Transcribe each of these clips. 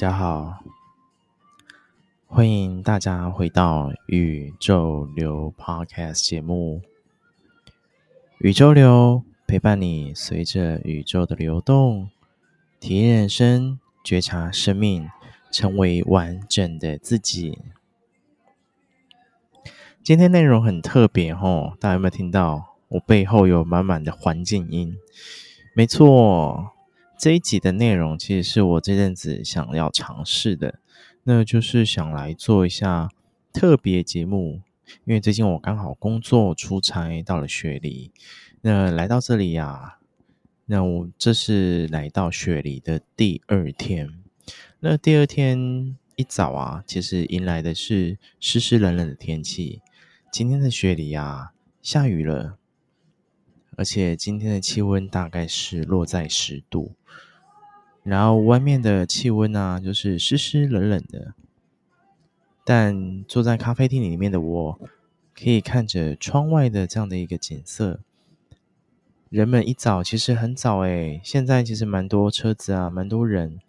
大家好，欢迎大家回到宇宙流 Podcast 节目。宇宙流陪伴你，随着宇宙的流动，体验人生，觉察生命，成为完整的自己。今天内容很特别哦，大家有没有听到？我背后有满满的环境音。没错。这一集的内容其实是我这阵子想要尝试的，那就是想来做一下特别节目，因为最近我刚好工作出差到了雪梨，那来到这里呀，那我这是来到雪梨的第二天，那第二天一早啊，其实迎来的是湿湿冷冷的天气，今天的雪梨啊下雨了。而且今天的气温大概是落在十度，然后外面的气温啊，就是湿湿冷冷的。但坐在咖啡厅里面的我，可以看着窗外的这样的一个景色。人们一早其实很早诶，现在其实蛮多车子啊，蛮多人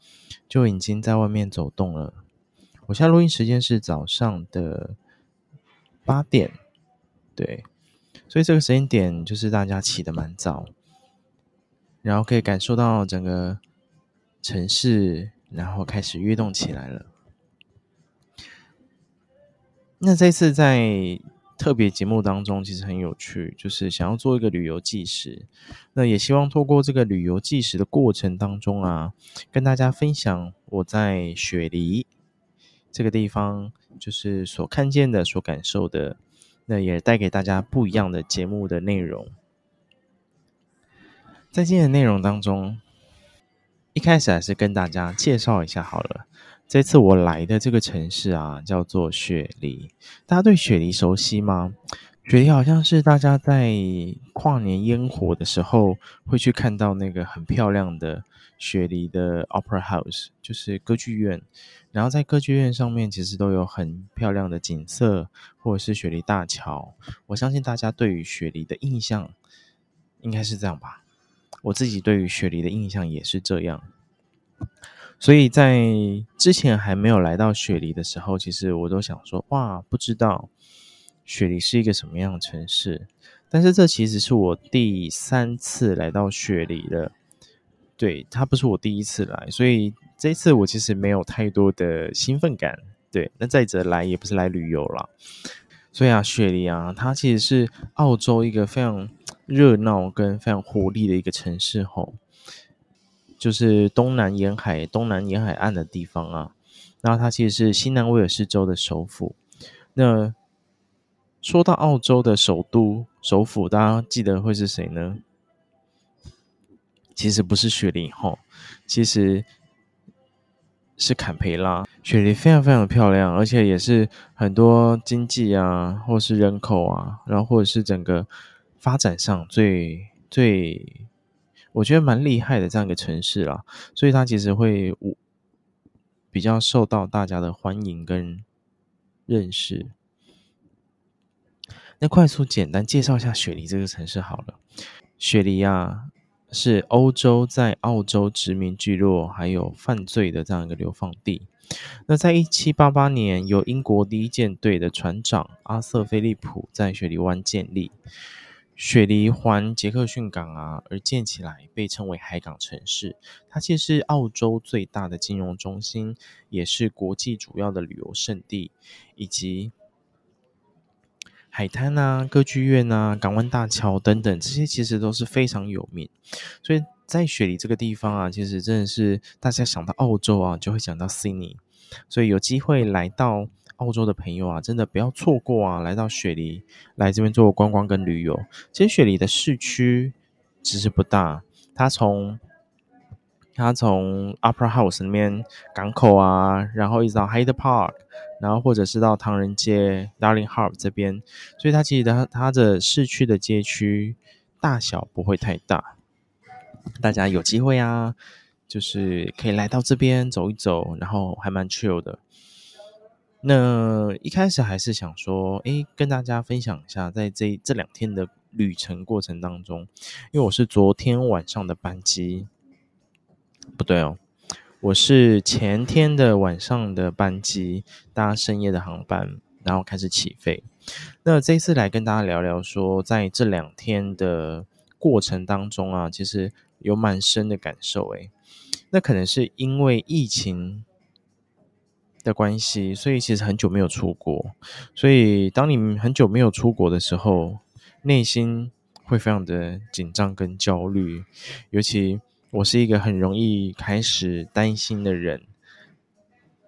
就已经在外面走动了。我现在录音时间是早上的八点，对。所以这个时间点就是大家起的蛮早，然后可以感受到整个城市，然后开始跃动起来了。那这次在特别节目当中，其实很有趣，就是想要做一个旅游纪实。那也希望透过这个旅游纪实的过程当中啊，跟大家分享我在雪梨这个地方，就是所看见的、所感受的。那也带给大家不一样的节目的内容。在今天的内容当中，一开始还是跟大家介绍一下好了。这次我来的这个城市啊，叫做雪梨。大家对雪梨熟悉吗？雪梨好像是大家在跨年烟火的时候会去看到那个很漂亮的雪梨的 Opera House，就是歌剧院。然后在歌剧院上面其实都有很漂亮的景色，或者是雪梨大桥。我相信大家对于雪梨的印象应该是这样吧。我自己对于雪梨的印象也是这样。所以在之前还没有来到雪梨的时候，其实我都想说，哇，不知道。雪梨是一个什么样的城市？但是这其实是我第三次来到雪梨了。对，它不是我第一次来，所以这次我其实没有太多的兴奋感。对，那再者来也不是来旅游了。所以啊，雪梨啊，它其实是澳洲一个非常热闹跟非常活力的一个城市吼，就是东南沿海、东南沿海岸的地方啊。然后它其实是新南威尔士州的首府。那说到澳洲的首都、首府，大家记得会是谁呢？其实不是雪梨哈，其实是坎培拉。雪梨非常非常漂亮，而且也是很多经济啊，或是人口啊，然后或者是整个发展上最最，我觉得蛮厉害的这样一个城市啦。所以它其实会比较受到大家的欢迎跟认识。那快速简单介绍一下雪梨这个城市好了。雪梨啊，是欧洲在澳洲殖民聚落还有犯罪的这样一个流放地。那在一七八八年，由英国第一舰队的船长阿瑟·菲利普在雪梨湾建立。雪梨环杰克逊港啊而建起来，被称为海港城市。它其实是澳洲最大的金融中心，也是国际主要的旅游胜地，以及。海滩啊，歌剧院啊，港湾大桥等等，这些其实都是非常有名。所以在雪梨这个地方啊，其实真的是大家想到澳洲啊，就会想到悉尼。所以有机会来到澳洲的朋友啊，真的不要错过啊，来到雪梨来这边做观光跟旅游。其实雪梨的市区其实不大，它从他从 Opera House 那边港口啊，然后一直到 Hyde Park。然后或者是到唐人街、Darling Harbour 这边，所以它其实它它的市区的街区大小不会太大。大家有机会啊，就是可以来到这边走一走，然后还蛮 chill 的。那一开始还是想说，诶，跟大家分享一下，在这这两天的旅程过程当中，因为我是昨天晚上的班机，不对哦。我是前天的晚上的班机，搭深夜的航班，然后开始起飞。那这一次来跟大家聊聊说，在这两天的过程当中啊，其实有蛮深的感受诶。那可能是因为疫情的关系，所以其实很久没有出国。所以当你很久没有出国的时候，内心会非常的紧张跟焦虑。尤其我是一个很容易开始担心的人，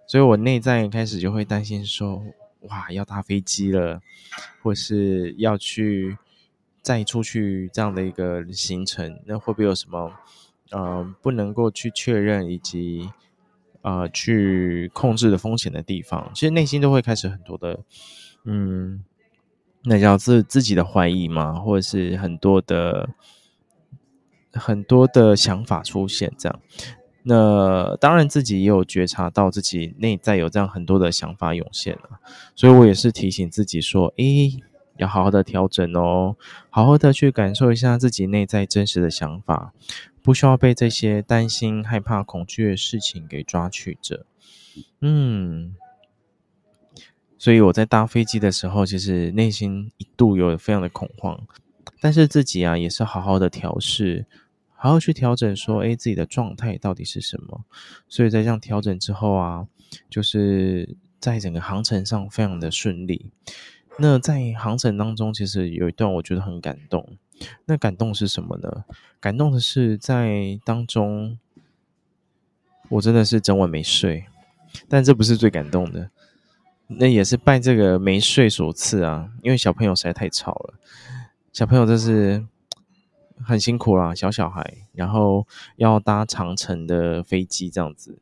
所以我内在开始就会担心说：哇，要搭飞机了，或是要去再出去这样的一个行程，那会不会有什么呃不能够去确认以及呃去控制的风险的地方？其实内心都会开始很多的嗯，那叫自自己的怀疑嘛，或者是很多的很多的想法出现这样。那当然，自己也有觉察到自己内在有这样很多的想法涌现了，所以我也是提醒自己说：“诶，要好好的调整哦，好好的去感受一下自己内在真实的想法，不需要被这些担心、害怕、恐惧的事情给抓取着。”嗯，所以我在搭飞机的时候，其实内心一度有非常的恐慌，但是自己啊，也是好好的调试。好好去调整，说，诶，自己的状态到底是什么？所以在这样调整之后啊，就是在整个航程上非常的顺利。那在航程当中，其实有一段我觉得很感动。那感动是什么呢？感动的是在当中，我真的是整晚没睡。但这不是最感动的，那也是拜这个没睡所赐啊，因为小朋友实在太吵了。小朋友这是。很辛苦啦，小小孩，然后要搭长城的飞机，这样子，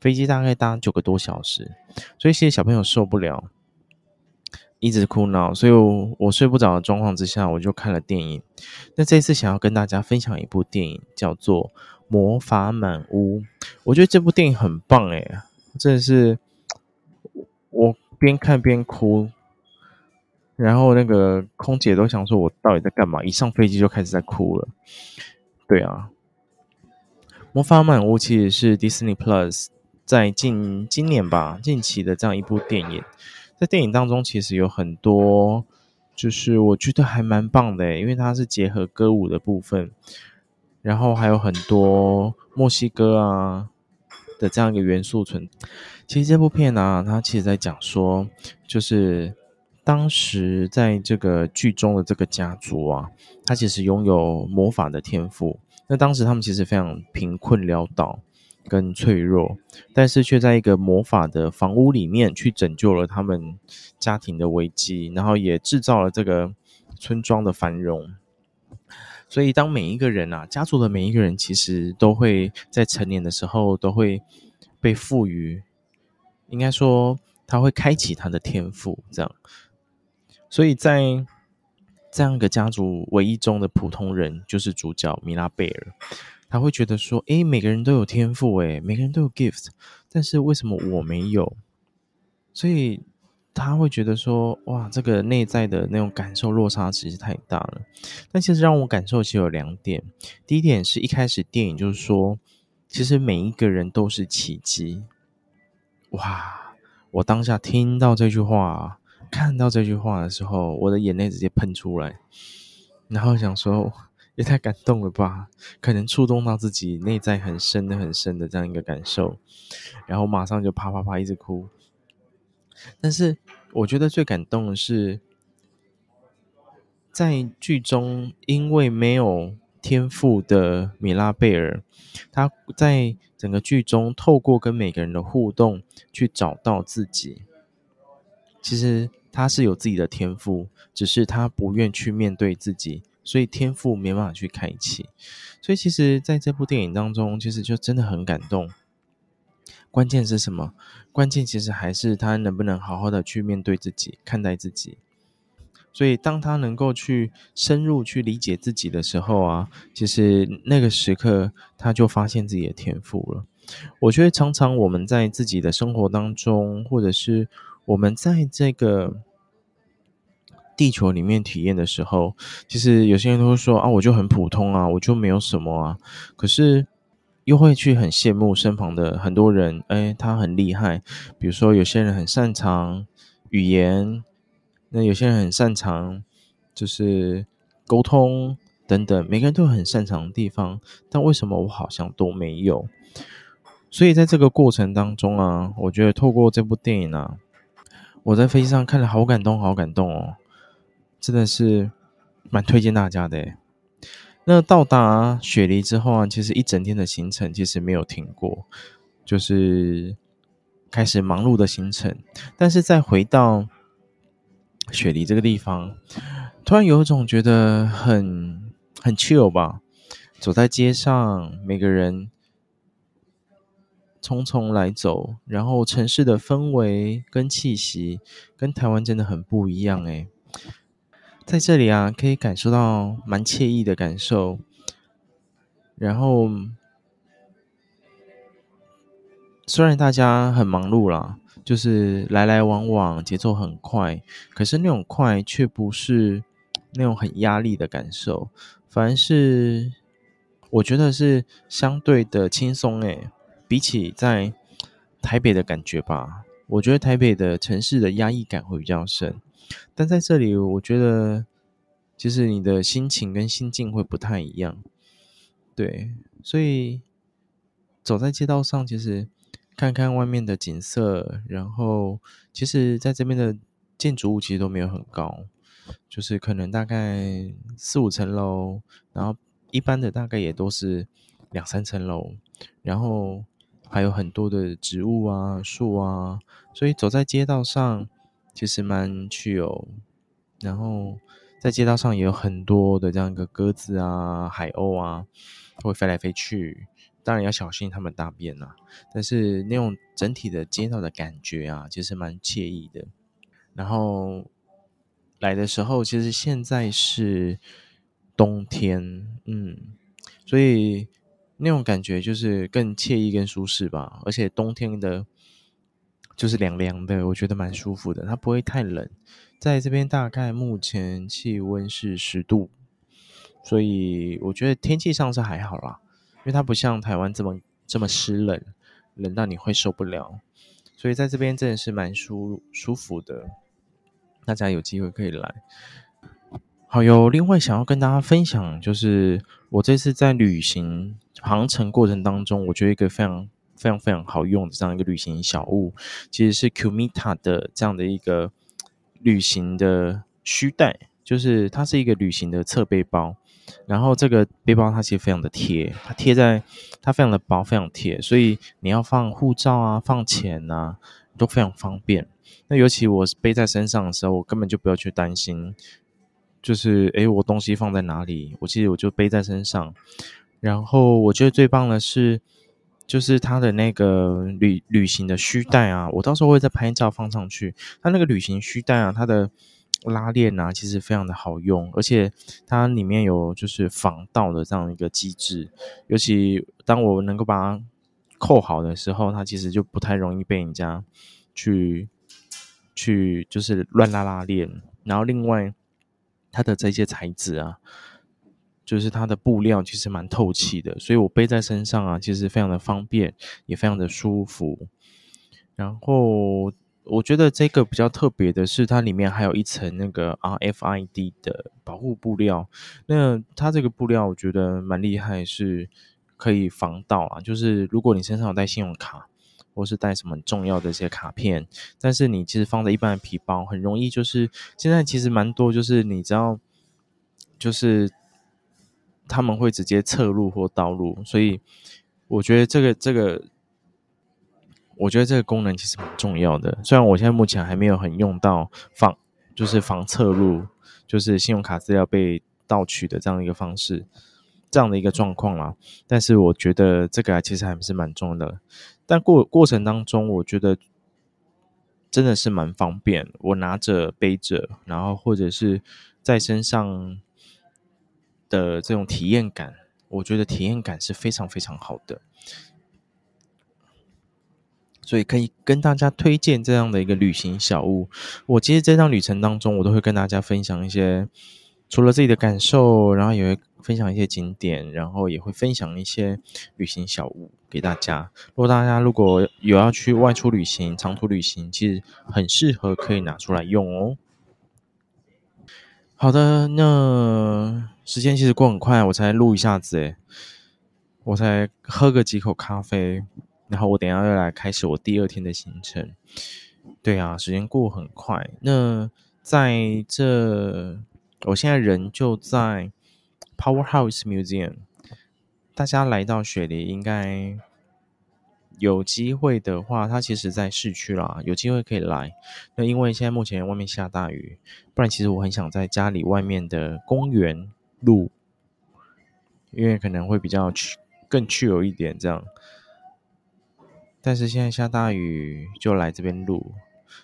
飞机大概搭九个多小时，所以其实小朋友受不了，一直哭闹，所以我，我睡不着的状况之下，我就看了电影。那这次想要跟大家分享一部电影，叫做《魔法满屋》，我觉得这部电影很棒诶，真的是我边看边哭。然后那个空姐都想说，我到底在干嘛？一上飞机就开始在哭了。对啊，《魔法满屋》其实是 Disney Plus 在近今年吧，近期的这样一部电影。在电影当中，其实有很多，就是我觉得还蛮棒的，因为它是结合歌舞的部分，然后还有很多墨西哥啊的这样一个元素存。其实这部片呢、它其实在讲说，就是。当时在这个剧中的这个家族啊，他其实拥有魔法的天赋。那当时他们其实非常贫困潦倒跟脆弱，但是却在一个魔法的房屋里面去拯救了他们家庭的危机，然后也制造了这个村庄的繁荣。所以，当每一个人啊，家族的每一个人，其实都会在成年的时候都会被赋予，应该说他会开启他的天赋，这样。所以在这样一个家族唯一中的普通人，就是主角米拉贝尔，他会觉得说：“诶，每个人都有天赋，诶，每个人都有 gift，但是为什么我没有？”所以他会觉得说：“哇，这个内在的那种感受落差其实太大了。”但其实让我感受其实有两点，第一点是一开始电影就是说，其实每一个人都是奇迹。哇，我当下听到这句话。看到这句话的时候，我的眼泪直接喷出来，然后想说也太感动了吧，可能触动到自己内在很深的、很深的这样一个感受，然后马上就啪啪啪一直哭。但是我觉得最感动的是，在剧中因为没有天赋的米拉贝尔，他在整个剧中透过跟每个人的互动去找到自己，其实。他是有自己的天赋，只是他不愿去面对自己，所以天赋没办法去开启。所以其实在这部电影当中，其实就真的很感动。关键是什么？关键其实还是他能不能好好的去面对自己，看待自己。所以当他能够去深入去理解自己的时候啊，其实那个时刻他就发现自己的天赋了。我觉得常常我们在自己的生活当中，或者是我们在这个地球里面体验的时候，其实有些人都会说啊，我就很普通啊，我就没有什么啊。可是又会去很羡慕身旁的很多人，哎，他很厉害。比如说，有些人很擅长语言，那有些人很擅长就是沟通等等，每个人都有很擅长的地方。但为什么我好像都没有？所以在这个过程当中啊，我觉得透过这部电影啊，我在飞机上看了好感动，好感动哦，真的是蛮推荐大家的。那到达雪梨之后啊，其实一整天的行程其实没有停过，就是开始忙碌的行程。但是再回到雪梨这个地方，突然有一种觉得很很 chill 吧。走在街上，每个人匆匆来走，然后城市的氛围跟气息跟台湾真的很不一样诶。在这里啊，可以感受到蛮惬意的感受。然后，虽然大家很忙碌啦，就是来来往往，节奏很快，可是那种快却不是那种很压力的感受，反而是我觉得是相对的轻松诶。比起在台北的感觉吧，我觉得台北的城市的压抑感会比较深。但在这里，我觉得其实你的心情跟心境会不太一样，对，所以走在街道上，其实看看外面的景色，然后其实在这边的建筑物其实都没有很高，就是可能大概四五层楼，然后一般的大概也都是两三层楼，然后还有很多的植物啊、树啊，所以走在街道上。其实蛮趣哦，然后在街道上也有很多的这样一个鸽子啊、海鸥啊，会飞来飞去。当然要小心它们大便、啊。但是那种整体的街道的感觉啊，其实蛮惬意的。然后来的时候，其实现在是冬天，嗯，所以那种感觉就是更惬意、更舒适吧。而且冬天的。就是凉凉的，我觉得蛮舒服的，它不会太冷。在这边大概目前气温是十度，所以我觉得天气上是还好啦，因为它不像台湾这么这么湿冷，冷到你会受不了。所以在这边真的是蛮舒舒服的，大家有机会可以来。好，有另外想要跟大家分享，就是我这次在旅行航程过程当中，我觉得一个非常。非常非常好用的这样一个旅行小物，其实是 Qmita 的这样的一个旅行的虚带，就是它是一个旅行的侧背包。然后这个背包它其实非常的贴，它贴在它非常的薄，非常贴，所以你要放护照啊、放钱啊都非常方便。那尤其我背在身上的时候，我根本就不要去担心，就是诶，我东西放在哪里？我其实我就背在身上。然后我觉得最棒的是。就是它的那个旅旅行的虚带啊，我到时候会再拍照放上去。它那个旅行虚带啊，它的拉链啊，其实非常的好用，而且它里面有就是防盗的这样一个机制。尤其当我能够把它扣好的时候，它其实就不太容易被人家去去就是乱拉拉链。然后另外它的这些材质啊。就是它的布料其实蛮透气的，所以我背在身上啊，其实非常的方便，也非常的舒服。然后我觉得这个比较特别的是，它里面还有一层那个 RFID 的保护布料。那它这个布料我觉得蛮厉害，是可以防盗啊。就是如果你身上有带信用卡，或是带什么重要的一些卡片，但是你其实放在一般的皮包，很容易就是现在其实蛮多，就是你知道，就是。他们会直接侧录或盗入，所以我觉得这个这个，我觉得这个功能其实蛮重要的。虽然我现在目前还没有很用到防，就是防侧录，就是信用卡资料被盗取的这样一个方式，这样的一个状况啦。但是我觉得这个其实还是蛮重要的。但过过程当中，我觉得真的是蛮方便。我拿着背着，然后或者是在身上。的这种体验感，我觉得体验感是非常非常好的，所以可以跟大家推荐这样的一个旅行小物。我其实这趟旅程当中，我都会跟大家分享一些除了自己的感受，然后也会分享一些景点，然后也会分享一些旅行小物给大家。如果大家如果有要去外出旅行、长途旅行，其实很适合可以拿出来用哦。好的，那时间其实过很快，我才录一下子诶，我才喝个几口咖啡，然后我等下又来开始我第二天的行程。对啊，时间过很快。那在这，我现在人就在 Powerhouse Museum。大家来到雪梨，应该有机会的话，它其实在市区啦，有机会可以来。那因为现在目前外面下大雨，不然其实我很想在家里外面的公园录，因为可能会比较去更去有一点这样。但是现在下大雨，就来这边录。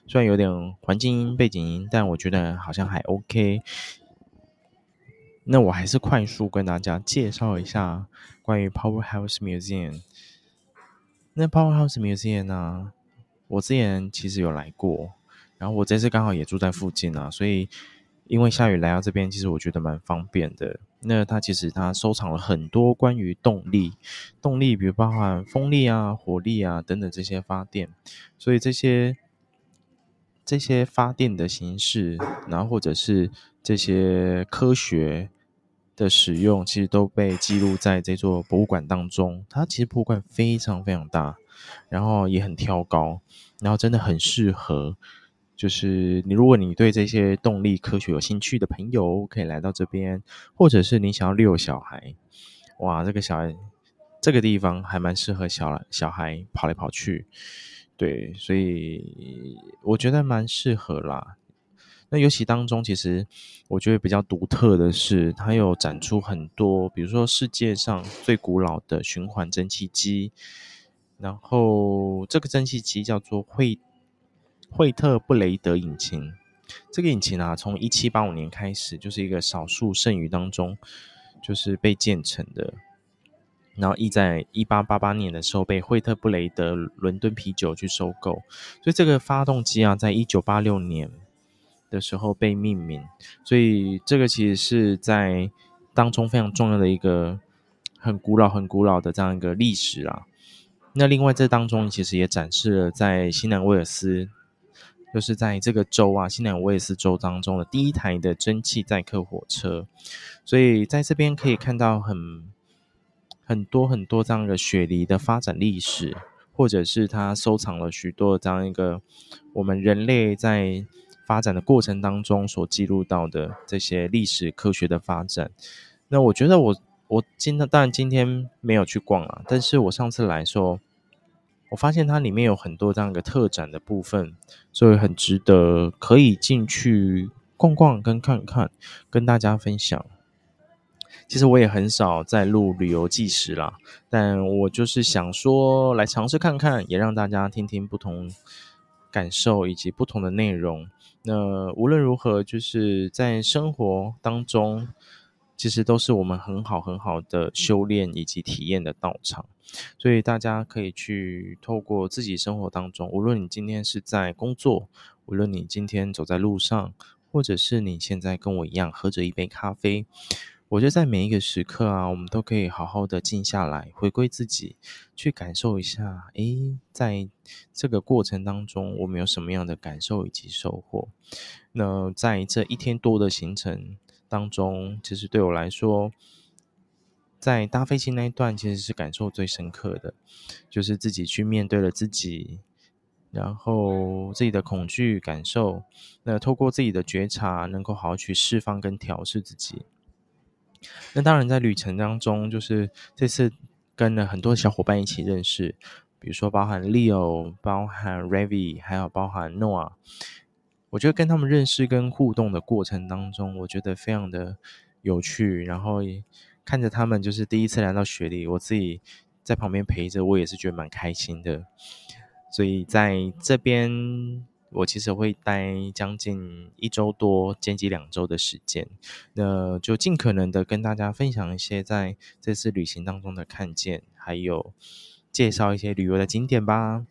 虽然有点环境音、背景音，但我觉得好像还 OK。那我还是快速跟大家介绍一下关于 Powerhouse Museum。那 Powerhouse Museum 呢，我之前其实有来过，然后我这次刚好也住在附近啊，所以因为下雨来到这边，其实我觉得蛮方便的。那它其实它收藏了很多关于动力，动力比如包含风力啊、火力啊等等这些发电，所以这些这些发电的形式，然后或者是这些科学的使用，其实都被记录在这座博物馆当中。它其实博物馆非常非常大，然后也很挑高，然后真的很适合。就是你，如果你对这些动力科学有兴趣的朋友，可以来到这边，或者是你想要遛小孩，哇，这个小孩这个地方还蛮适合小小孩跑来跑去，对，所以我觉得蛮适合啦。那尤其当中，其实我觉得比较独特的是，它有展出很多，比如说世界上最古老的循环蒸汽机，然后这个蒸汽机叫做惠。惠特布雷德引擎，这个引擎啊，从一七八五年开始，就是一个少数剩余当中，就是被建成的。然后，亦在一八八八年的时候被惠特布雷德伦敦啤酒去收购。所以，这个发动机啊，在一九八六年的时候被命名。所以，这个其实是在当中非常重要的一个很古老、很古老的这样一个历史啊。那另外，这当中其实也展示了在新南威尔斯。就是在这个州啊，新南威尔斯州当中的第一台的蒸汽载客火车，所以在这边可以看到很很多很多这样的雪梨的发展历史，或者是他收藏了许多这样一个我们人类在发展的过程当中所记录到的这些历史科学的发展。那我觉得我我今天当然今天没有去逛啊，但是我上次来说。我发现它里面有很多这样一个特展的部分，所以很值得可以进去逛逛跟看看，跟大家分享。其实我也很少在录旅游纪实啦，但我就是想说来尝试看看，也让大家听听不同感受以及不同的内容。那无论如何，就是在生活当中。其实都是我们很好很好的修炼以及体验的道场，所以大家可以去透过自己生活当中，无论你今天是在工作，无论你今天走在路上，或者是你现在跟我一样喝着一杯咖啡，我觉得在每一个时刻啊，我们都可以好好的静下来，回归自己，去感受一下，诶，在这个过程当中，我们有什么样的感受以及收获？那在这一天多的行程。当中，其实对我来说，在搭飞机那一段，其实是感受最深刻的，就是自己去面对了自己，然后自己的恐惧感受，那透过自己的觉察，能够好好去释放跟调试自己。那当然，在旅程当中，就是这次跟了很多小伙伴一起认识，比如说包含 Leo，包含 Ravi，还有包含 Noah。我觉得跟他们认识跟互动的过程当中，我觉得非常的有趣。然后看着他们，就是第一次来到雪梨，我自己在旁边陪着，我也是觉得蛮开心的。所以在这边，我其实会待将近一周多，兼及两周的时间。那就尽可能的跟大家分享一些在这次旅行当中的看见，还有介绍一些旅游的景点吧。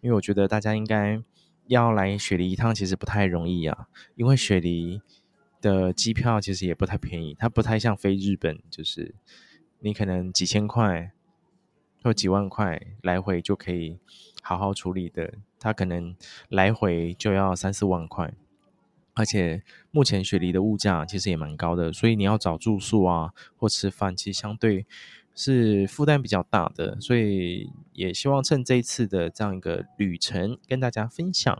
因为我觉得大家应该。要来雪梨一趟其实不太容易啊，因为雪梨的机票其实也不太便宜，它不太像飞日本，就是你可能几千块或几万块来回就可以好好处理的，它可能来回就要三四万块。而且目前雪梨的物价其实也蛮高的，所以你要找住宿啊或吃饭，其实相对是负担比较大的。所以也希望趁这一次的这样一个旅程跟大家分享。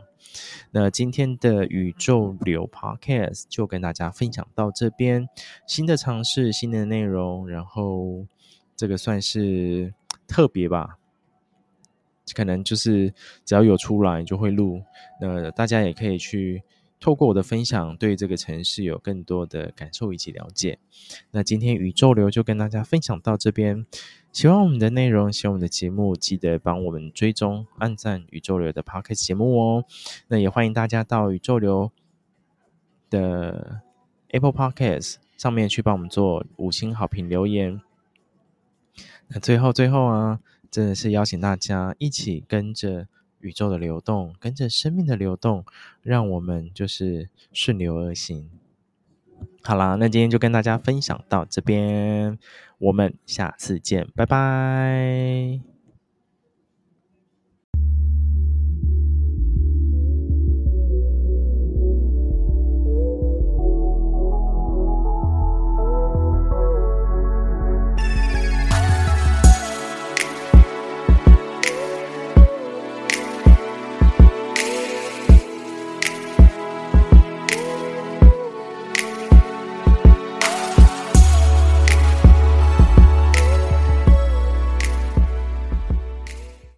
那今天的宇宙流 Podcast 就跟大家分享到这边，新的尝试，新的内容，然后这个算是特别吧，可能就是只要有出来就会录，那大家也可以去。透过我的分享，对这个城市有更多的感受以及了解。那今天宇宙流就跟大家分享到这边。喜欢我们的内容，喜欢我们的节目，记得帮我们追踪、按赞宇宙流的 Podcast 节目哦。那也欢迎大家到宇宙流的 Apple Podcast 上面去帮我们做五星好评留言。那最后最后啊，真的是邀请大家一起跟着。宇宙的流动，跟着生命的流动，让我们就是顺流而行。好啦，那今天就跟大家分享到这边，我们下次见，拜拜。